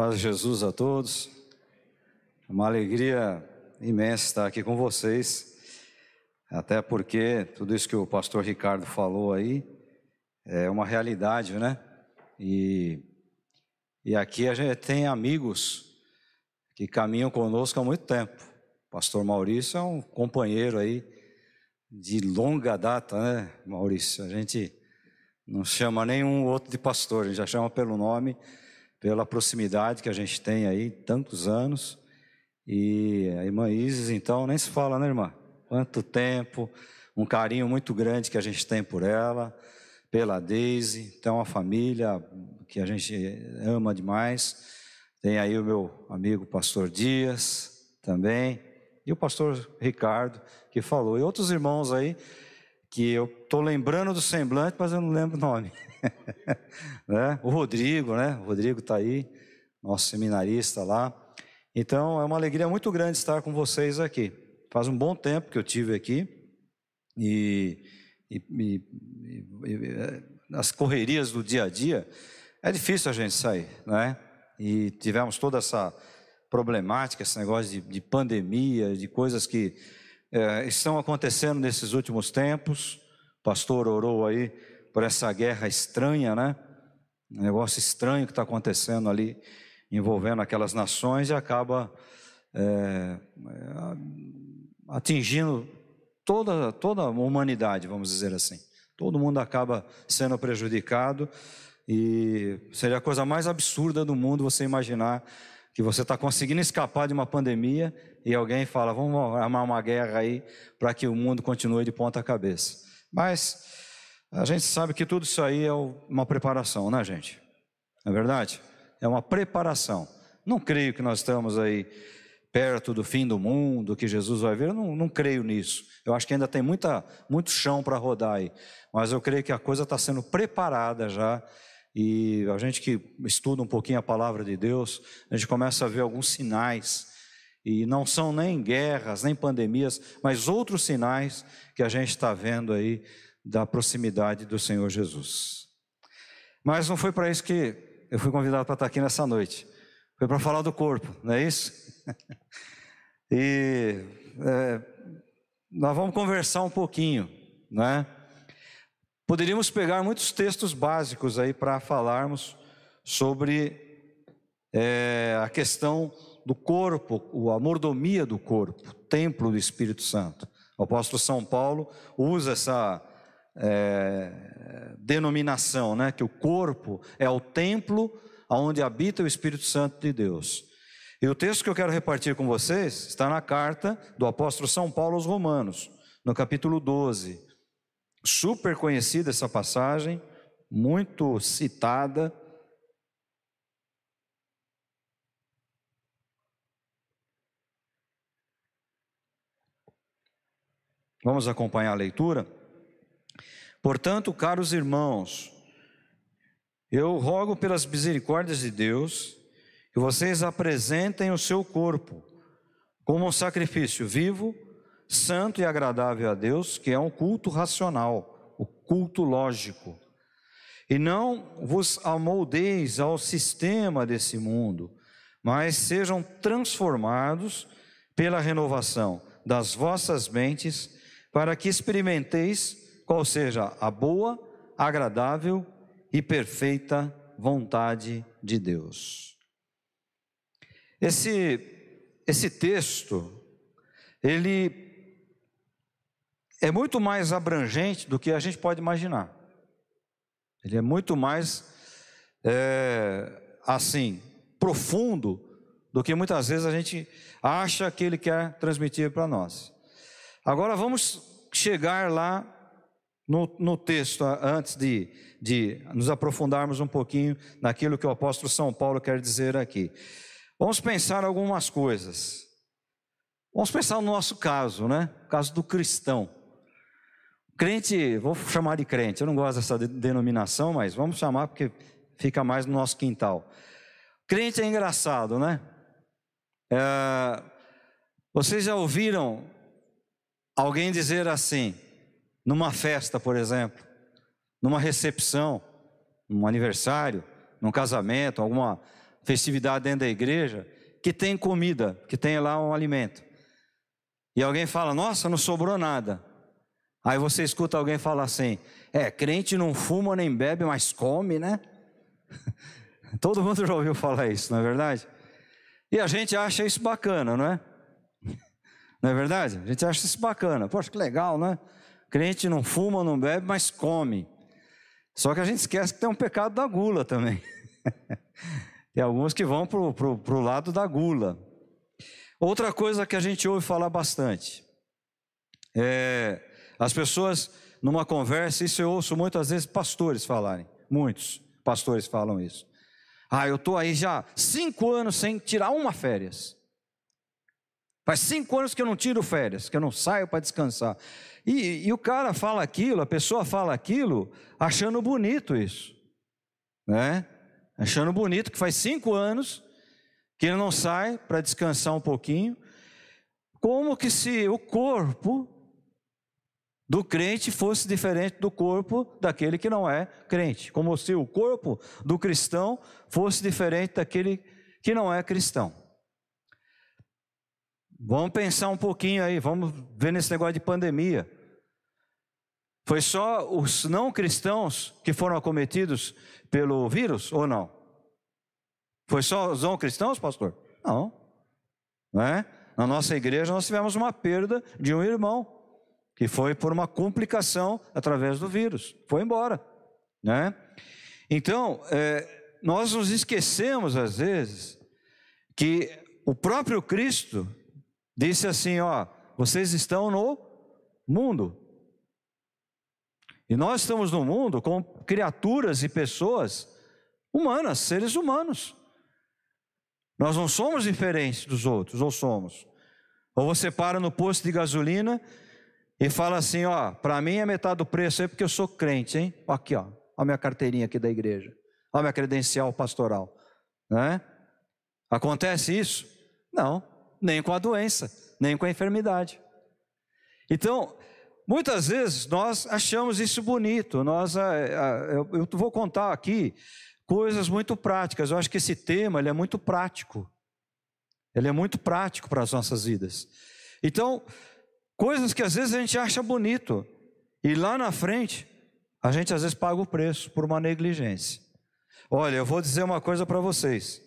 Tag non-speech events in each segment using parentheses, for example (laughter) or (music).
Paz Jesus a todos. Uma alegria imensa estar aqui com vocês. Até porque tudo isso que o pastor Ricardo falou aí é uma realidade, né? E, e aqui a gente tem amigos que caminham conosco há muito tempo. O pastor Maurício é um companheiro aí de longa data, né, Maurício? A gente não chama nenhum outro de pastor, a gente já chama pelo nome, pela proximidade que a gente tem aí, tantos anos. E a irmã Isis, então, nem se fala, né, irmã? Quanto tempo, um carinho muito grande que a gente tem por ela, pela Deise, então uma família que a gente ama demais. Tem aí o meu amigo pastor Dias também, e o pastor Ricardo, que falou, e outros irmãos aí, que eu estou lembrando do semblante, mas eu não lembro o nome. (laughs) né? O Rodrigo, né? O Rodrigo está aí, nosso seminarista lá. Então é uma alegria muito grande estar com vocês aqui. Faz um bom tempo que eu tive aqui e, e, e, e nas correrias do dia a dia é difícil a gente sair, né? E tivemos toda essa problemática, esse negócio de, de pandemia, de coisas que é, estão acontecendo nesses últimos tempos. O pastor orou aí por essa guerra estranha, né? Um negócio estranho que está acontecendo ali, envolvendo aquelas nações e acaba é, atingindo toda, toda a humanidade, vamos dizer assim. Todo mundo acaba sendo prejudicado e seria a coisa mais absurda do mundo você imaginar que você está conseguindo escapar de uma pandemia e alguém fala, vamos armar uma guerra aí para que o mundo continue de ponta cabeça. Mas a gente sabe que tudo isso aí é uma preparação, né, gente? Não é verdade? É uma preparação. Não creio que nós estamos aí perto do fim do mundo, que Jesus vai vir, eu não, não creio nisso. Eu acho que ainda tem muita, muito chão para rodar aí. Mas eu creio que a coisa está sendo preparada já. E a gente que estuda um pouquinho a palavra de Deus, a gente começa a ver alguns sinais. E não são nem guerras, nem pandemias, mas outros sinais que a gente está vendo aí da proximidade do Senhor Jesus. Mas não foi para isso que eu fui convidado para estar aqui nessa noite. Foi para falar do corpo, não é isso? (laughs) e é, nós vamos conversar um pouquinho, né? Poderíamos pegar muitos textos básicos aí para falarmos sobre é, a questão do corpo, a mordomia do corpo, templo do Espírito Santo. O apóstolo São Paulo usa essa é, denominação, né, que o corpo é o templo onde habita o Espírito Santo de Deus. E o texto que eu quero repartir com vocês está na carta do apóstolo São Paulo aos Romanos, no capítulo 12. Super conhecida essa passagem, muito citada. Vamos acompanhar a leitura? Portanto, caros irmãos, eu rogo pelas misericórdias de Deus que vocês apresentem o seu corpo como um sacrifício vivo, santo e agradável a Deus, que é um culto racional, o culto lógico. E não vos amoldeis ao sistema desse mundo, mas sejam transformados pela renovação das vossas mentes, para que experimenteis qual seja a boa, agradável e perfeita vontade de Deus. Esse, esse texto, ele é muito mais abrangente do que a gente pode imaginar. Ele é muito mais, é, assim, profundo do que muitas vezes a gente acha que ele quer transmitir para nós. Agora vamos chegar lá no, no texto, antes de, de nos aprofundarmos um pouquinho naquilo que o apóstolo São Paulo quer dizer aqui. Vamos pensar algumas coisas. Vamos pensar no nosso caso, né? O caso do cristão. Crente, vou chamar de crente, eu não gosto dessa denominação, mas vamos chamar porque fica mais no nosso quintal. Crente é engraçado, né? É, vocês já ouviram alguém dizer assim, numa festa, por exemplo, numa recepção, num aniversário, num casamento, alguma festividade dentro da igreja, que tem comida, que tem lá um alimento. E alguém fala: Nossa, não sobrou nada. Aí você escuta alguém falar assim: É, crente não fuma nem bebe, mas come, né? (laughs) Todo mundo já ouviu falar isso, não é verdade? E a gente acha isso bacana, não é? Não é verdade? A gente acha isso bacana. Poxa, que legal, né? Crente não fuma, não bebe, mas come. Só que a gente esquece que tem um pecado da gula também. (laughs) tem alguns que vão para o lado da gula. Outra coisa que a gente ouve falar bastante é as pessoas numa conversa, isso eu ouço muitas vezes pastores falarem, muitos pastores falam isso. Ah, eu estou aí já cinco anos sem tirar uma férias. Faz cinco anos que eu não tiro férias, que eu não saio para descansar. E, e, o cara fala aquilo, a pessoa fala aquilo, achando bonito isso, né? Achando bonito que faz cinco anos que ele não sai para descansar um pouquinho, como que se o corpo do crente fosse diferente do corpo daquele que não é crente, como se o corpo do cristão fosse diferente daquele que não é cristão. Vamos pensar um pouquinho aí, vamos ver nesse negócio de pandemia. Foi só os não cristãos que foram acometidos pelo vírus ou não? Foi só os não cristãos, pastor? Não. Não é? Na nossa igreja nós tivemos uma perda de um irmão que foi por uma complicação através do vírus, foi embora, né? Então, é, nós nos esquecemos às vezes que o próprio Cristo disse assim: ó, vocês estão no mundo. E nós estamos no mundo com criaturas e pessoas humanas, seres humanos. Nós não somos diferentes dos outros, ou somos? Ou você para no posto de gasolina e fala assim: ó, para mim é metade do preço aí porque eu sou crente, hein? Aqui, ó, a minha carteirinha aqui da igreja, a minha credencial pastoral, né? Acontece isso? Não nem com a doença, nem com a enfermidade. Então, muitas vezes nós achamos isso bonito. Nós, ah, ah, eu vou contar aqui coisas muito práticas. Eu acho que esse tema ele é muito prático. Ele é muito prático para as nossas vidas. Então, coisas que às vezes a gente acha bonito e lá na frente a gente às vezes paga o preço por uma negligência. Olha, eu vou dizer uma coisa para vocês.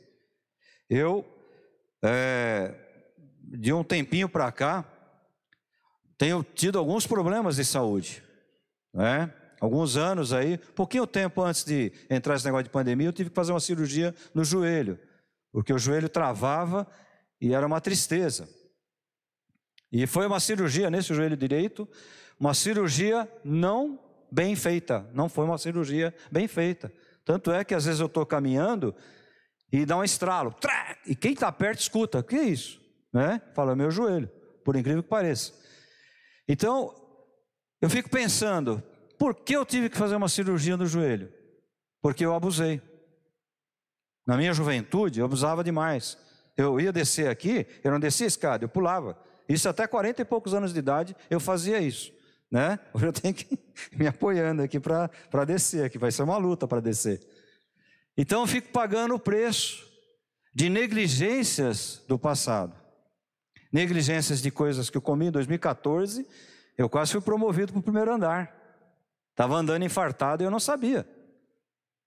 Eu é, de um tempinho para cá, tenho tido alguns problemas de saúde, né? Alguns anos aí, pouquinho tempo antes de entrar esse negócio de pandemia, eu tive que fazer uma cirurgia no joelho, porque o joelho travava e era uma tristeza. E foi uma cirurgia nesse joelho direito, uma cirurgia não bem feita, não foi uma cirurgia bem feita. Tanto é que às vezes eu estou caminhando e dá um estralo, e quem está perto escuta, o que é isso? Né? Fala, meu joelho, por incrível que pareça. Então, eu fico pensando, por que eu tive que fazer uma cirurgia no joelho? Porque eu abusei. Na minha juventude, eu abusava demais. Eu ia descer aqui, eu não descia escada, eu pulava. Isso até 40 e poucos anos de idade, eu fazia isso. Né? (laughs) Hoje eu tenho que (laughs) me apoiando aqui para descer, que vai ser uma luta para descer. Então eu fico pagando o preço de negligências do passado negligências de coisas que eu comi em 2014, eu quase fui promovido para o primeiro andar. Estava andando infartado e eu não sabia.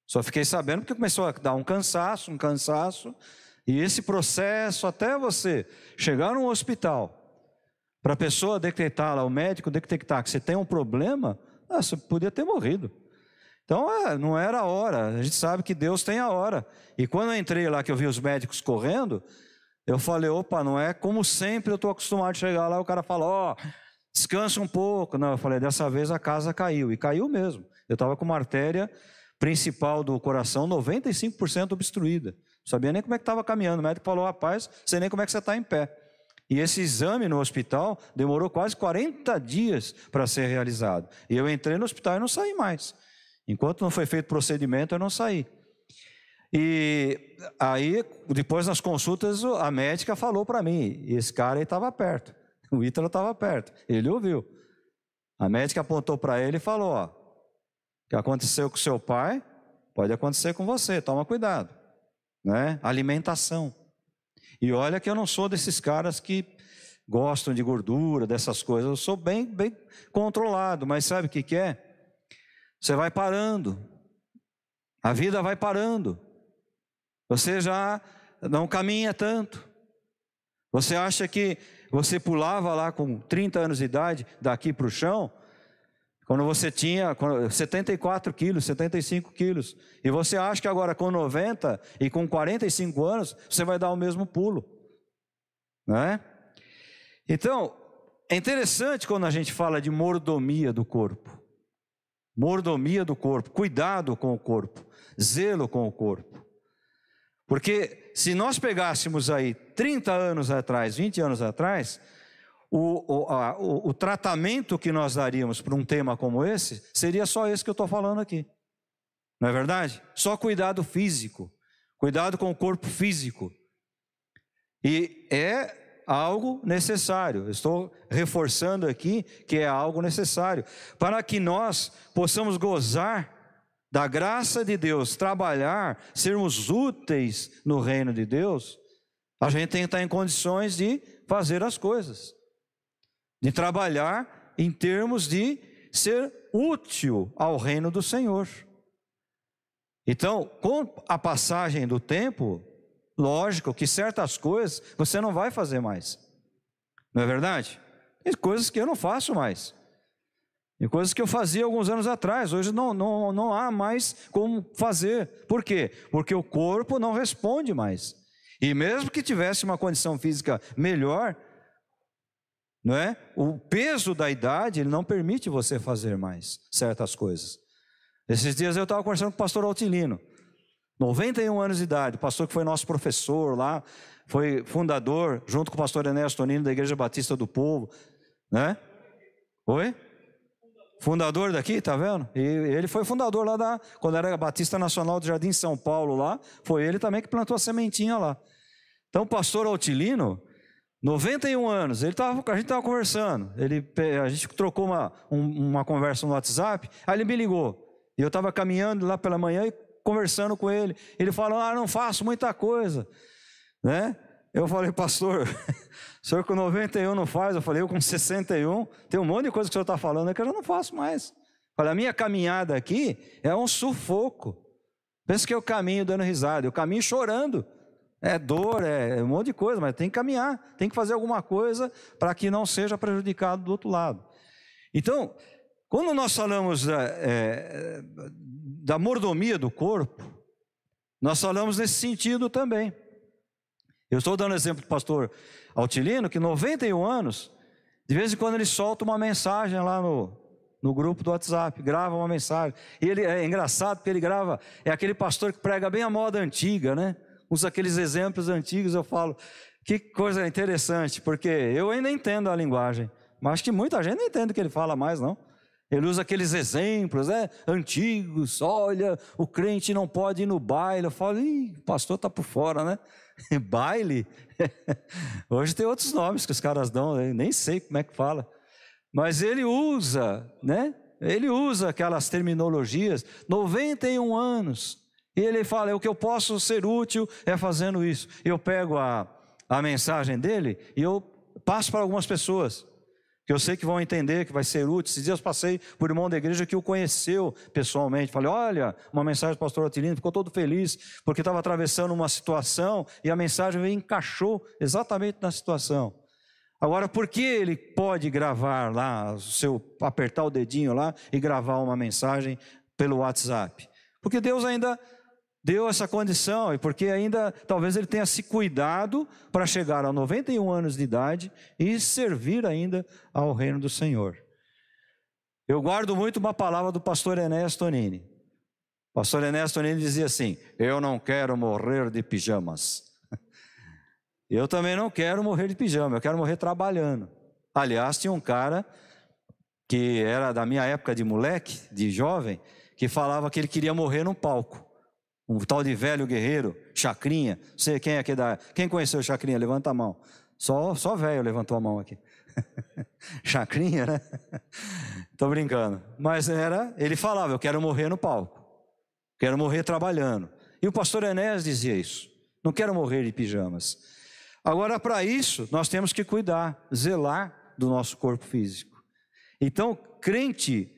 Só fiquei sabendo porque começou a dar um cansaço, um cansaço. E esse processo, até você chegar num hospital, para a pessoa detectar lá, o médico detectar que você tem um problema, ah, você podia ter morrido. Então, é, não era a hora. A gente sabe que Deus tem a hora. E quando eu entrei lá, que eu vi os médicos correndo, eu falei, opa, não é como sempre eu estou acostumado a chegar lá, o cara fala, ó, oh, descansa um pouco. Não, eu falei, dessa vez a casa caiu, e caiu mesmo. Eu estava com uma artéria principal do coração 95% obstruída. Não sabia nem como é que estava caminhando. O médico falou, rapaz, sei nem como é que você está em pé. E esse exame no hospital demorou quase 40 dias para ser realizado. E eu entrei no hospital e não saí mais. Enquanto não foi feito procedimento, eu não saí. E aí, depois nas consultas, a médica falou para mim, esse cara aí estava perto, o Ítalo estava perto, ele ouviu. A médica apontou para ele e falou: ó, o que aconteceu com seu pai, pode acontecer com você, toma cuidado. né? Alimentação. E olha que eu não sou desses caras que gostam de gordura, dessas coisas. Eu sou bem, bem controlado, mas sabe o que, que é? Você vai parando. A vida vai parando. Você já não caminha tanto. Você acha que você pulava lá com 30 anos de idade, daqui para o chão, quando você tinha 74 quilos, 75 quilos, e você acha que agora com 90 e com 45 anos, você vai dar o mesmo pulo, não é? Então, é interessante quando a gente fala de mordomia do corpo, mordomia do corpo, cuidado com o corpo, zelo com o corpo, porque se nós pegássemos aí 30 anos atrás, 20 anos atrás, o, o, a, o, o tratamento que nós daríamos para um tema como esse seria só esse que eu estou falando aqui. Não é verdade? Só cuidado físico, cuidado com o corpo físico. E é algo necessário. Estou reforçando aqui que é algo necessário para que nós possamos gozar da graça de Deus, trabalhar, sermos úteis no reino de Deus. A gente tem que estar em condições de fazer as coisas de trabalhar em termos de ser útil ao reino do Senhor. Então, com a passagem do tempo, lógico que certas coisas você não vai fazer mais. Não é verdade? Tem coisas que eu não faço mais. Tem coisas que eu fazia alguns anos atrás, hoje não, não, não há mais como fazer. Por quê? Porque o corpo não responde mais. E mesmo que tivesse uma condição física melhor, não é? O peso da idade ele não permite você fazer mais certas coisas. Esses dias eu estava conversando com o pastor Altilino, 91 anos de idade, pastor que foi nosso professor lá, foi fundador, junto com o pastor Ernesto Tonino, da Igreja Batista do Povo, né? Oi? Fundador daqui, tá vendo? E ele foi fundador lá da, quando era Batista Nacional do Jardim São Paulo lá, foi ele também que plantou a sementinha lá. Então, o pastor Altilino, 91 anos, ele tava, a gente estava conversando, ele, a gente trocou uma, um, uma conversa no WhatsApp, aí ele me ligou, e eu estava caminhando lá pela manhã e conversando com ele, ele falou, ah, não faço muita coisa, né? Eu falei, pastor, (laughs) o senhor com 91 não faz, eu falei, eu com 61, tem um monte de coisa que o senhor está falando que eu não faço mais. Falei, a minha caminhada aqui é um sufoco, pensa que eu caminho dando risada, eu caminho chorando, é dor, é um monte de coisa, mas tem que caminhar, tem que fazer alguma coisa para que não seja prejudicado do outro lado. Então, quando nós falamos da, é, da mordomia do corpo, nós falamos nesse sentido também. Eu estou dando exemplo do pastor Altilino, que 91 anos, de vez em quando ele solta uma mensagem lá no, no grupo do WhatsApp, grava uma mensagem. E ele é engraçado porque ele grava, é aquele pastor que prega bem a moda antiga, né? usa aqueles exemplos antigos, eu falo, que coisa interessante, porque eu ainda entendo a linguagem, mas que muita gente não entende o que ele fala mais, não. Ele usa aqueles exemplos né, antigos, olha, o crente não pode ir no baile. Eu falo, Ih, o pastor está por fora, né? (laughs) baile? (laughs) Hoje tem outros nomes que os caras dão, nem sei como é que fala. Mas ele usa, né? Ele usa aquelas terminologias, 91 anos. E ele fala: é o que eu posso ser útil é fazendo isso. Eu pego a, a mensagem dele e eu passo para algumas pessoas que eu sei que vão entender que vai ser útil. Esses dias passei por irmão da igreja que o conheceu pessoalmente. Falei: olha, uma mensagem do pastor Atilino, ficou todo feliz porque estava atravessando uma situação e a mensagem encaixou exatamente na situação. Agora, por que ele pode gravar lá, seu, apertar o dedinho lá e gravar uma mensagem pelo WhatsApp? Porque Deus ainda deu essa condição, e porque ainda talvez ele tenha se cuidado para chegar a 91 anos de idade e servir ainda ao reino do Senhor. Eu guardo muito uma palavra do pastor Enéas Tonini. O pastor Enéas Tonini dizia assim: Eu não quero morrer de pijamas. (laughs) Eu também não quero morrer de pijama, eu quero morrer trabalhando. Aliás, tinha um cara que era da minha época de moleque, de jovem, que falava que ele queria morrer no palco. Um tal de velho guerreiro, Chacrinha. Sei quem é que dá. Quem conheceu Chacrinha? Levanta a mão. Só, só velho levantou a mão aqui. (laughs) Chacrinha, né? (laughs) Tô brincando. Mas era, ele falava, eu quero morrer no palco. Quero morrer trabalhando. E o pastor Enéas dizia isso. Não quero morrer de pijamas. Agora, para isso, nós temos que cuidar, zelar do nosso corpo físico. Então, crente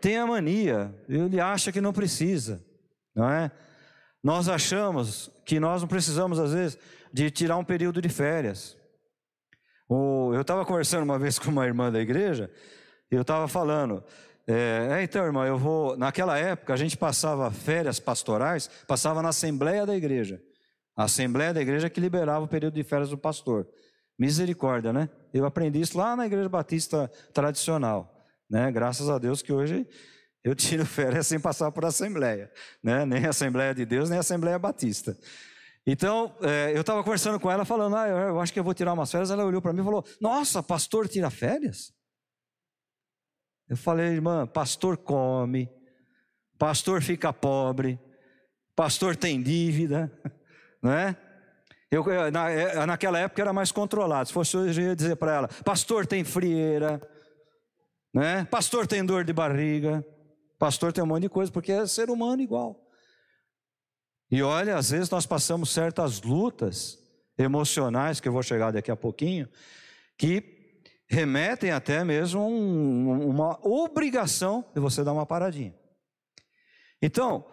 tem a mania, ele acha que não precisa, não é? Nós achamos que nós não precisamos, às vezes, de tirar um período de férias. Eu estava conversando uma (laughs) vez com uma irmã da igreja, e eu estava falando, é, é, então, irmã, eu vou. Naquela época, a gente passava férias pastorais, passava na Assembleia da Igreja. A Assembleia da Igreja que liberava o período de férias do pastor. Misericórdia, né? Eu aprendi isso lá na Igreja Batista tradicional. Né? Graças a Deus que hoje eu tiro férias sem passar por Assembleia. Né? Nem Assembleia de Deus, nem Assembleia Batista. Então, é, eu estava conversando com ela, falando, ah, eu acho que eu vou tirar umas férias. Ela olhou para mim e falou: Nossa, pastor tira férias? Eu falei, irmã, pastor come, pastor fica pobre, pastor tem dívida, (laughs) não é? Eu, na, é, naquela época era mais controlado. Se fosse hoje, eu ia dizer para ela: pastor tem frieira, né? pastor tem dor de barriga, pastor tem um monte de coisa, porque é ser humano igual. E olha, às vezes nós passamos certas lutas emocionais, que eu vou chegar daqui a pouquinho, que remetem até mesmo um, uma obrigação de você dar uma paradinha. Então,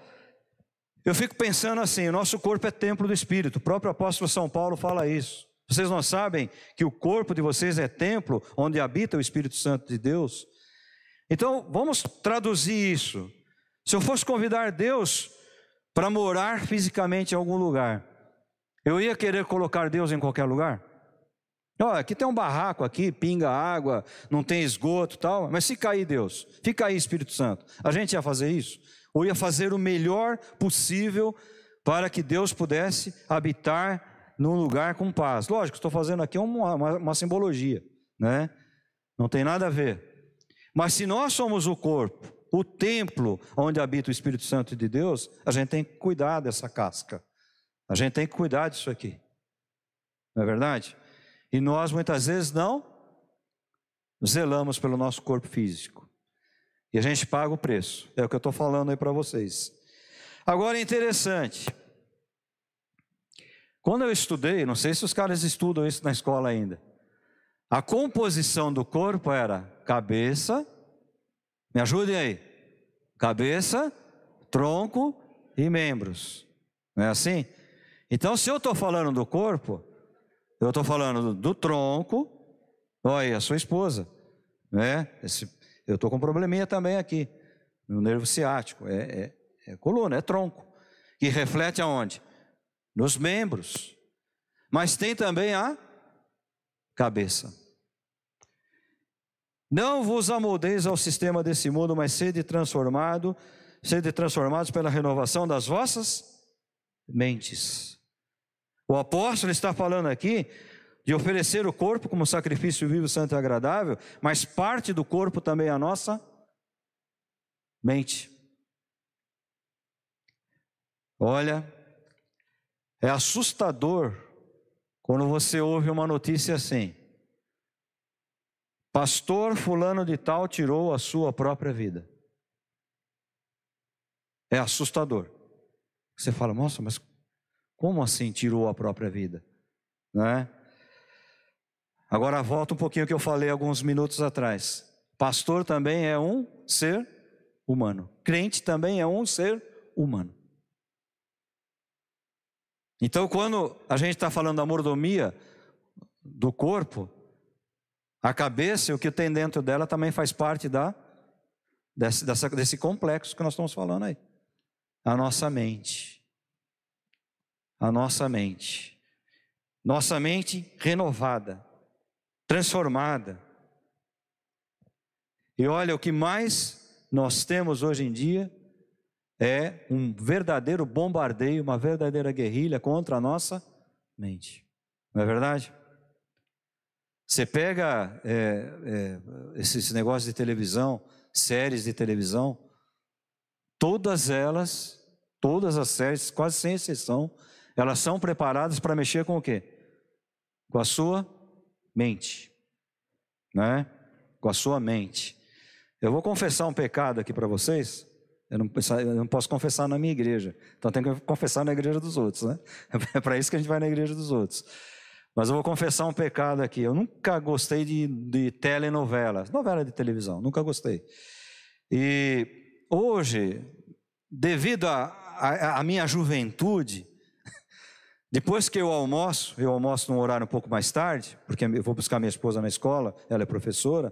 eu fico pensando assim: o nosso corpo é templo do Espírito, o próprio apóstolo São Paulo fala isso. Vocês não sabem que o corpo de vocês é templo onde habita o Espírito Santo de Deus? Então, vamos traduzir isso. Se eu fosse convidar Deus para morar fisicamente em algum lugar, eu ia querer colocar Deus em qualquer lugar? Olha, aqui tem um barraco aqui, pinga água, não tem esgoto tal, mas se cair Deus, fica aí Espírito Santo, a gente ia fazer isso? Ou ia fazer o melhor possível para que Deus pudesse habitar num lugar com paz? Lógico, estou fazendo aqui uma, uma, uma simbologia, né? Não tem nada a ver. Mas se nós somos o corpo, o templo onde habita o Espírito Santo de Deus, a gente tem que cuidar dessa casca. A gente tem que cuidar disso aqui. Não é verdade? E nós muitas vezes não zelamos pelo nosso corpo físico. E a gente paga o preço. É o que eu estou falando aí para vocês. Agora é interessante. Quando eu estudei, não sei se os caras estudam isso na escola ainda. A composição do corpo era cabeça, me ajudem aí. Cabeça, tronco e membros. Não é assim? Então, se eu estou falando do corpo, eu estou falando do tronco. Olha, a sua esposa. Né? Esse, eu estou com um probleminha também aqui, no nervo ciático. É, é, é coluna, é tronco. Que reflete aonde? Nos membros. Mas tem também a cabeça. Não vos amoldeis ao sistema desse mundo, mas sede transformado, sede transformados pela renovação das vossas mentes. O apóstolo está falando aqui de oferecer o corpo como sacrifício vivo, santo e agradável, mas parte do corpo também é a nossa mente. Olha, é assustador quando você ouve uma notícia assim: Pastor Fulano de Tal tirou a sua própria vida. É assustador. Você fala, nossa, mas como assim tirou a própria vida? Né? Agora volta um pouquinho que eu falei alguns minutos atrás. Pastor também é um ser humano. Crente também é um ser humano. Então, quando a gente está falando da mordomia do corpo, a cabeça o que tem dentro dela também faz parte da, desse, dessa, desse complexo que nós estamos falando aí. A nossa mente a nossa mente. Nossa mente renovada, transformada. E olha, o que mais nós temos hoje em dia é um verdadeiro bombardeio, uma verdadeira guerrilha contra a nossa mente. Não é verdade? Você pega é, é, esses negócios de televisão, séries de televisão, todas elas, todas as séries, quase sem exceção, elas são preparadas para mexer com o quê? Com a sua mente, né? Com a sua mente. Eu vou confessar um pecado aqui para vocês. Eu não, eu não, posso confessar na minha igreja. Então tenho que confessar na igreja dos outros, né? (laughs) É para isso que a gente vai na igreja dos outros. Mas eu vou confessar um pecado aqui. Eu nunca gostei de, de telenovela, novela de televisão, nunca gostei. E hoje, devido à minha juventude, (laughs) depois que eu almoço, eu almoço num horário um pouco mais tarde, porque eu vou buscar minha esposa na escola, ela é professora,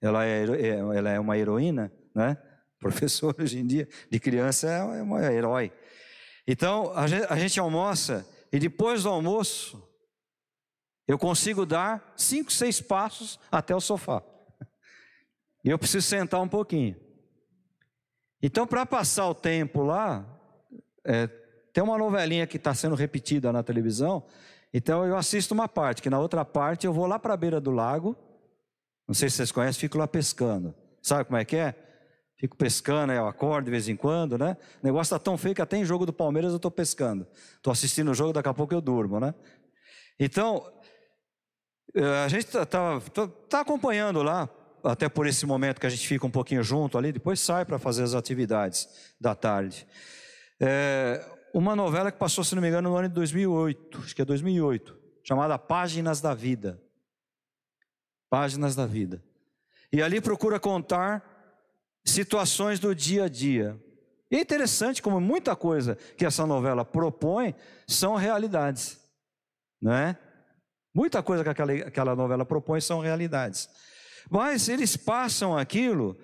ela é, é ela é uma heroína, né? (laughs) Professor hoje em dia, de criança é um herói. Então, a gente, a gente almoça e depois do almoço, eu consigo dar cinco, seis passos até o sofá. E eu preciso sentar um pouquinho. Então, para passar o tempo lá, é, tem uma novelinha que está sendo repetida na televisão. Então, eu assisto uma parte, que na outra parte eu vou lá para a beira do lago. Não sei se vocês conhecem, fico lá pescando. Sabe como é que é? Fico pescando, eu acordo de vez em quando, né? O negócio está tão feio que até em jogo do Palmeiras eu estou pescando. Estou assistindo o jogo, daqui a pouco eu durmo, né? Então, a gente está tá, tá, tá acompanhando lá, até por esse momento que a gente fica um pouquinho junto ali, depois sai para fazer as atividades da tarde. É, uma novela que passou, se não me engano, no ano de 2008, acho que é 2008, chamada Páginas da Vida. Páginas da Vida. E ali procura contar situações do dia a dia. E é interessante como muita coisa que essa novela propõe são realidades, não é? Muita coisa que aquela, aquela novela propõe são realidades. Mas eles passam aquilo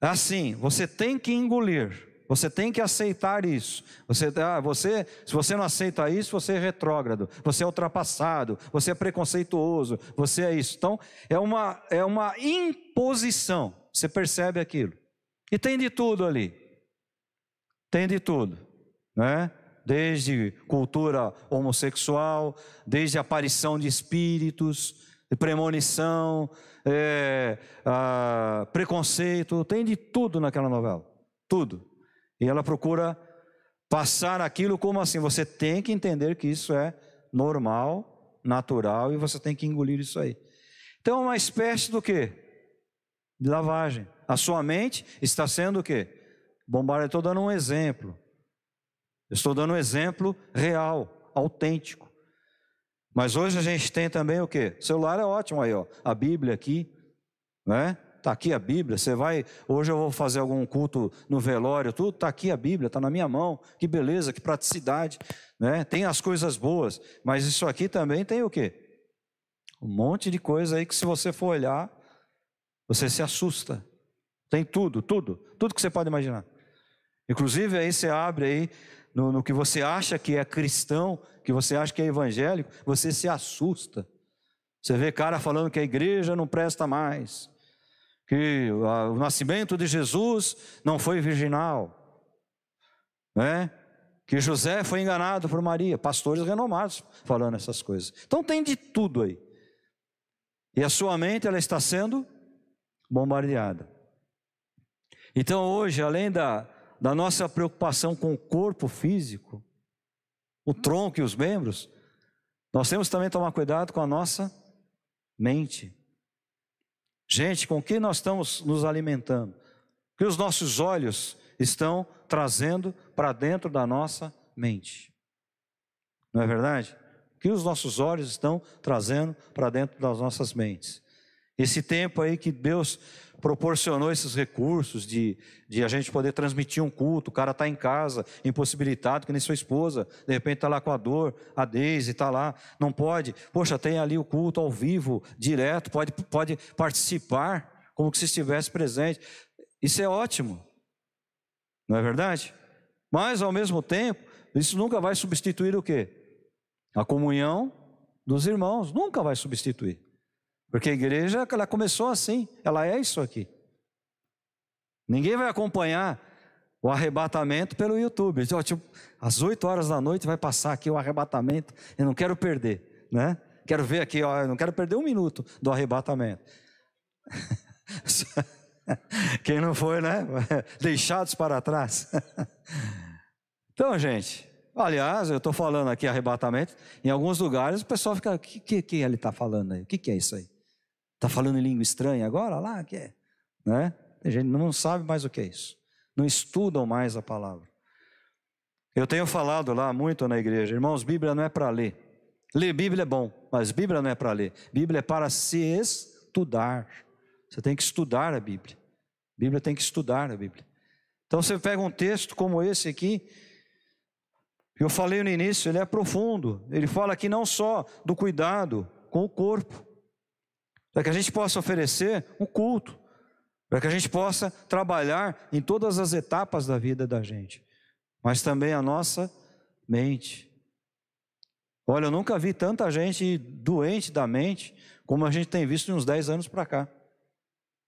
assim, você tem que engolir. Você tem que aceitar isso. Você, ah, você, se você não aceita isso, você é retrógrado, você é ultrapassado, você é preconceituoso, você é isso. Então, é uma, é uma imposição. Você percebe aquilo. E tem de tudo ali. Tem de tudo, né? Desde cultura homossexual, desde aparição de espíritos, premonição, é, a, preconceito, tem de tudo naquela novela. Tudo. E ela procura passar aquilo como assim, você tem que entender que isso é normal, natural, e você tem que engolir isso aí. Então é uma espécie do quê? De lavagem. A sua mente está sendo o quê? Bombardeada. Estou dando um exemplo. Estou dando um exemplo real, autêntico. Mas hoje a gente tem também o quê? O celular é ótimo aí, ó. A Bíblia aqui, né? Tá aqui a Bíblia. Você vai, hoje eu vou fazer algum culto no velório, tudo tá aqui a Bíblia, tá na minha mão. Que beleza, que praticidade, né? Tem as coisas boas, mas isso aqui também tem o quê? Um monte de coisa aí que se você for olhar, você se assusta. Tem tudo, tudo, tudo que você pode imaginar. Inclusive aí você abre aí no, no, que você acha que é cristão, que você acha que é evangélico, você se assusta. Você vê cara falando que a igreja não presta mais, que o nascimento de Jesus não foi virginal, né? que José foi enganado por Maria, pastores renomados falando essas coisas. Então tem de tudo aí. E a sua mente ela está sendo bombardeada. Então hoje, além da, da nossa preocupação com o corpo físico, o tronco e os membros, nós temos também que tomar cuidado com a nossa mente. Gente, com que nós estamos nos alimentando? O que os nossos olhos estão trazendo para dentro da nossa mente? Não é verdade? O que os nossos olhos estão trazendo para dentro das nossas mentes? Esse tempo aí que Deus proporcionou esses recursos de, de a gente poder transmitir um culto, o cara está em casa, impossibilitado, que nem sua esposa, de repente está lá com a dor, a Deise está lá, não pode, poxa, tem ali o culto ao vivo, direto, pode, pode participar, como se estivesse presente. Isso é ótimo, não é verdade? Mas, ao mesmo tempo, isso nunca vai substituir o quê? A comunhão dos irmãos, nunca vai substituir. Porque a igreja, ela começou assim, ela é isso aqui. Ninguém vai acompanhar o arrebatamento pelo YouTube. Então, tipo, às 8 horas da noite vai passar aqui o arrebatamento, eu não quero perder, né? Quero ver aqui, ó, eu não quero perder um minuto do arrebatamento. (laughs) Quem não foi, né? (laughs) Deixados para trás. (laughs) Então, gente, aliás, eu estou falando aqui arrebatamento, em alguns lugares o pessoal fica, o que, que, que ele está falando aí? O que, que é isso aí? Está falando em língua estranha agora? Lá, que é? Né? A gente não sabe mais o que é isso. não estudam mais a palavra. Eu tenho falado lá muito na igreja, irmãos, Bíblia não é para ler. Ler Bíblia é bom, mas Bíblia não é para ler. Bíblia é para se estudar. Você tem que estudar a Bíblia. Bíblia tem que estudar a Bíblia. Então você pega um texto como esse aqui, eu falei no início, ele é profundo. Ele fala aqui não só do cuidado com o corpo, para que a gente possa oferecer um culto, para que a gente possa trabalhar em todas as etapas da vida da gente, mas também a nossa mente. Olha, eu nunca vi tanta gente doente da mente como a gente tem visto uns 10 anos para cá.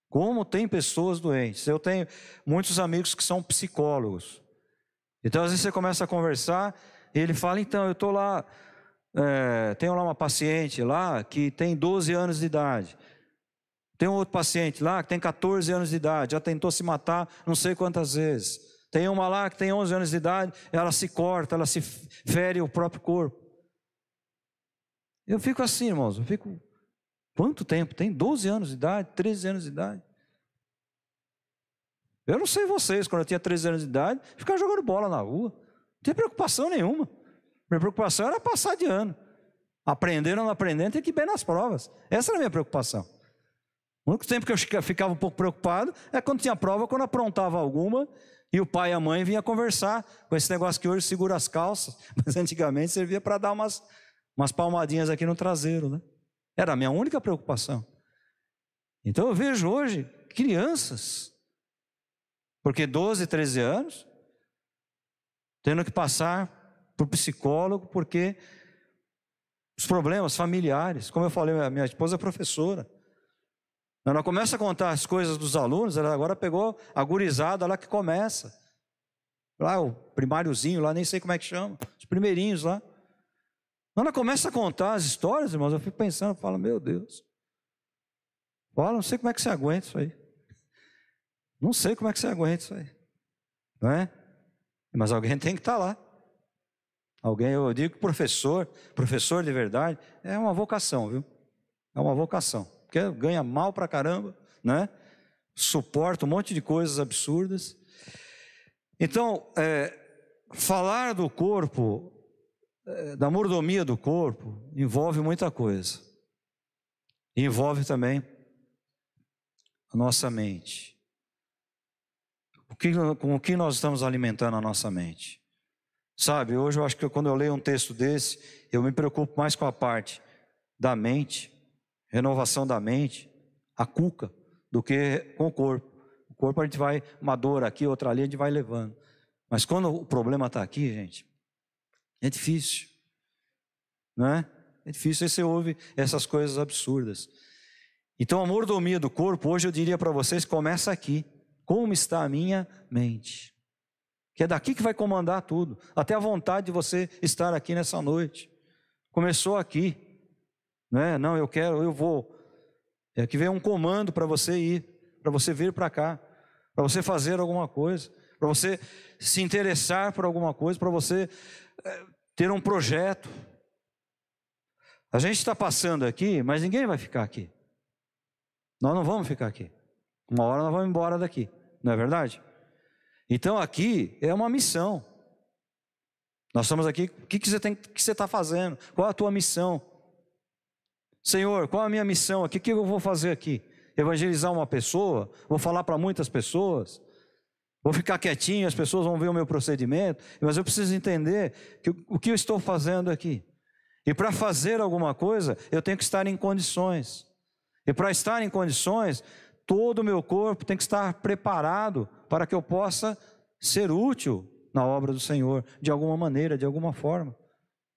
Como tem pessoas doentes. Eu tenho muitos amigos que são psicólogos. Então, às vezes você começa a conversar e ele fala: então, eu estou lá, é, tenho lá uma paciente lá que tem 12 anos de idade. Tem um outro paciente lá que tem 14 anos de idade, já tentou se matar não sei quantas vezes. Tem uma lá que tem 11 anos de idade, ela se corta, ela se fere o próprio corpo. Eu fico assim, irmãos, eu fico. Quanto tempo? Tem 12 anos de idade, 13 anos de idade. Eu não sei vocês, quando eu tinha 13 anos de idade, ficava jogando bola na rua. Não tinha preocupação nenhuma. Minha preocupação era passar de ano. Aprendendo ou não aprendendo, tem que ir bem nas provas. Essa era a minha preocupação. O único tempo que eu ficava um pouco preocupado é quando tinha prova, quando aprontava alguma e o pai e a mãe vinham conversar com esse negócio que hoje segura as calças, (laughs) mas antigamente servia para dar umas, umas palmadinhas aqui no traseiro, né? Era a minha única preocupação. Então eu vejo hoje crianças, porque 12, 13 anos, tendo que passar por psicólogo, porque os problemas familiares, como eu falei, minha esposa é professora. Ela começa a contar as coisas dos alunos, ela agora pegou a gurizada lá que começa. Lá o primáriozinho, lá nem sei como é que chama, os primeirinhos lá. Quando ela começa a contar as histórias, irmãos, eu fico pensando, eu falo, meu Deus. Fala, não sei como é que você aguenta isso aí. Não sei como é que você aguenta isso aí. Não é? Mas alguém (laughs) tem que estar lá. Alguém, eu digo que professor, professor de verdade, é uma vocação, viu? É uma vocação. Porque ganha mal pra caramba, né? Suporta um monte de coisas absurdas. Então, é, falar do corpo eh, da mordomia do corpo envolve muita coisa. Envolve também a nossa mente. O que, com o que nós estamos alimentando a nossa mente? Sabe, hoje eu acho que quando eu leio um texto desse, eu me preocupo mais com a parte da mente, renovação da mente, a cuca, do que com o corpo. O corpo a gente vai, uma dor aqui, outra ali, a gente vai levando. Mas quando o problema está aqui, gente, é difícil, não é? É difícil, aí você ouve essas coisas absurdas. Então, a mordomia do corpo, hoje eu diria para vocês, começa aqui. Como está a minha mente? Que é daqui que vai comandar tudo, até a vontade de você estar aqui nessa noite. Começou aqui, não é? Não, eu quero, eu vou. É aqui vem um comando para você ir, para você vir para cá, para você fazer alguma coisa, para você se interessar por alguma coisa, para você eh, ter um projeto. A gente está passando aqui, mas ninguém vai ficar aqui. Nós não vamos ficar aqui. Uma hora nós vamos embora daqui, não é verdade? Então aqui é uma missão. Nós estamos aqui, o que, que você que está fazendo? Qual a tua missão? Senhor, qual a minha missão aqui? O que eu vou fazer aqui? Evangelizar uma pessoa? Vou falar para muitas pessoas? Vou ficar quietinho, as pessoas vão ver o meu procedimento, mas eu preciso entender que, o que eu estou fazendo aqui. E para fazer alguma coisa, eu tenho que estar em condições. E para estar em condições, todo o meu corpo tem que estar preparado para que eu possa ser útil na obra do Senhor, de alguma maneira, de alguma forma.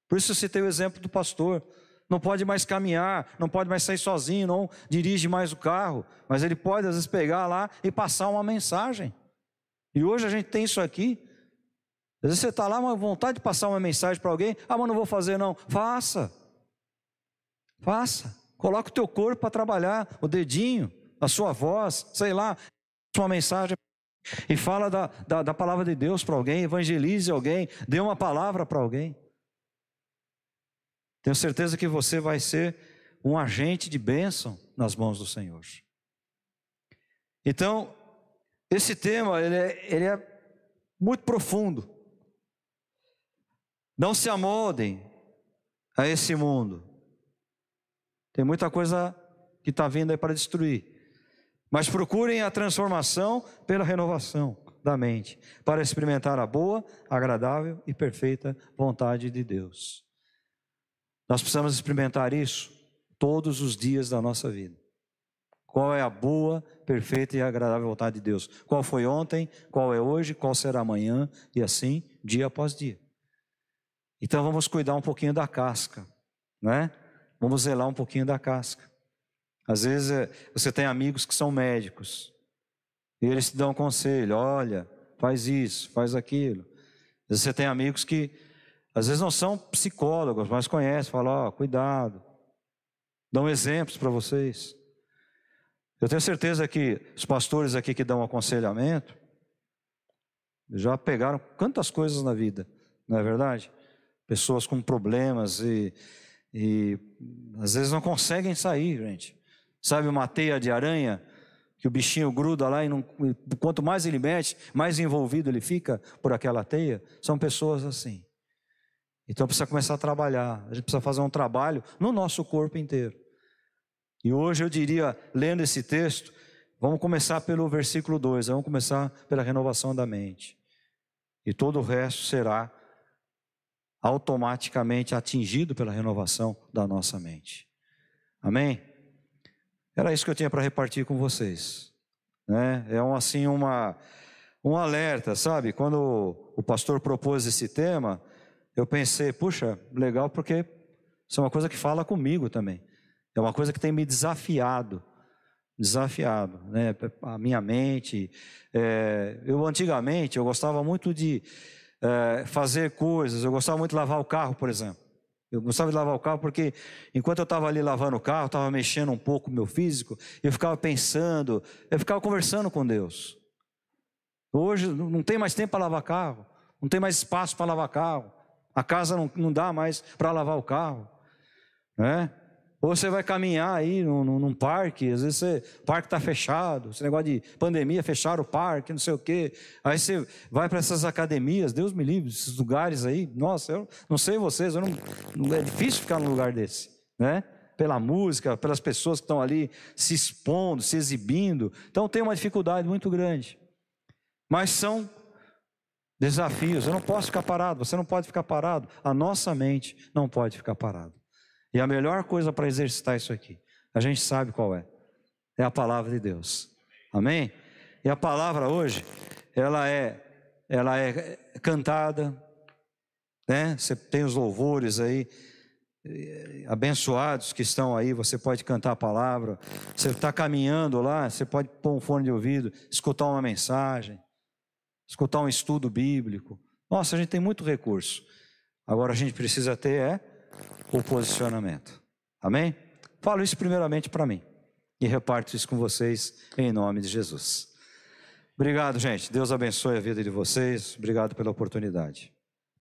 Por isso eu citei o exemplo do pastor. Não pode mais caminhar, não pode mais sair sozinho, não dirige mais o carro, mas ele pode às vezes pegar lá e passar uma mensagem. E hoje a gente tem isso aqui. Às vezes você está lá, uma vontade de passar uma mensagem para alguém, ah, mas não vou fazer não. Faça. Faça. Coloca o teu corpo para trabalhar, o dedinho, a sua voz, sei lá, sua mensagem. E fala da, da, da palavra de Deus para alguém, evangelize alguém, dê uma palavra para alguém. Tenho certeza que você vai ser um agente de bênção nas mãos do Senhor. Então, esse tema ele é, ele é muito profundo. Não se amoldem a esse mundo. Tem muita coisa que está vindo aí para destruir. Mas procurem a transformação pela renovação da mente, para experimentar a boa, agradável e perfeita vontade de Deus. Nós precisamos experimentar isso todos os dias da nossa vida. Qual é a boa, perfeita e agradável vontade de Deus? Qual foi ontem, qual é hoje, qual será amanhã e assim, dia após dia. Então vamos cuidar um pouquinho da casca, né? Vamos zelar um pouquinho da casca. Às vezes é, você tem amigos que são médicos e eles te dão um conselho: olha, faz isso, faz aquilo. Às vezes você tem amigos que às vezes não são psicólogos, mas conhecem, falam: ó, oh, cuidado, dão exemplos para vocês. Eu tenho certeza que os pastores aqui que dão aconselhamento já pegaram quantas coisas na vida, não é verdade? Pessoas com problemas e, e às vezes não conseguem sair, gente. Sabe uma teia de aranha que o bichinho gruda lá e não, quanto mais ele mexe, mais envolvido ele fica por aquela teia? São pessoas assim. Então precisa começar a trabalhar. A gente precisa fazer um trabalho no nosso corpo inteiro. E hoje eu diria, lendo esse texto, vamos começar pelo versículo 2, vamos começar pela renovação da mente. E todo o resto será automaticamente atingido pela renovação da nossa mente. Amém? Era isso que eu tinha para repartir com vocês. Né? É um, assim uma, um alerta, sabe? Quando o pastor propôs esse tema, eu pensei, puxa, legal, porque isso é uma coisa que fala comigo também. É uma coisa que tem me desafiado, desafiado, né? A minha mente. É, eu antigamente eu gostava muito de é, fazer coisas. Eu gostava muito de lavar o carro, por exemplo. Eu gostava de lavar o carro porque enquanto eu estava ali lavando o carro, estava mexendo um pouco o meu físico, eu ficava pensando, eu ficava conversando com Deus. Hoje não tem mais tempo para lavar carro, não tem mais espaço para lavar carro, a casa não, não dá mais para lavar o carro, né? Ou você vai caminhar aí num, num parque, às vezes você, o parque está fechado, esse negócio de pandemia, fecharam o parque, não sei o quê. Aí você vai para essas academias, Deus me livre, esses lugares aí. Nossa, eu não sei vocês, eu não é difícil ficar num lugar desse, né? Pela música, pelas pessoas que estão ali se expondo, se exibindo. Então tem uma dificuldade muito grande. Mas são desafios. Eu não posso ficar parado, você não pode ficar parado. A nossa mente não pode ficar parada. E a melhor coisa para exercitar isso aqui, a gente sabe qual é. É a palavra de Deus. Amém? E a palavra hoje, ela é ela é cantada, né? Você tem os louvores aí eh, abençoados que estão aí, você pode cantar a palavra. Você está caminhando lá, você pode pôr um fone de ouvido, escutar uma mensagem, escutar um estudo bíblico. Nossa, a gente tem muito recurso. Agora a gente precisa ter é o posicionamento. Amém? Falo isso primeiramente para mim e reparto isso com vocês em nome de Jesus. Obrigado, gente. Deus abençoe a vida de vocês. Obrigado pela oportunidade.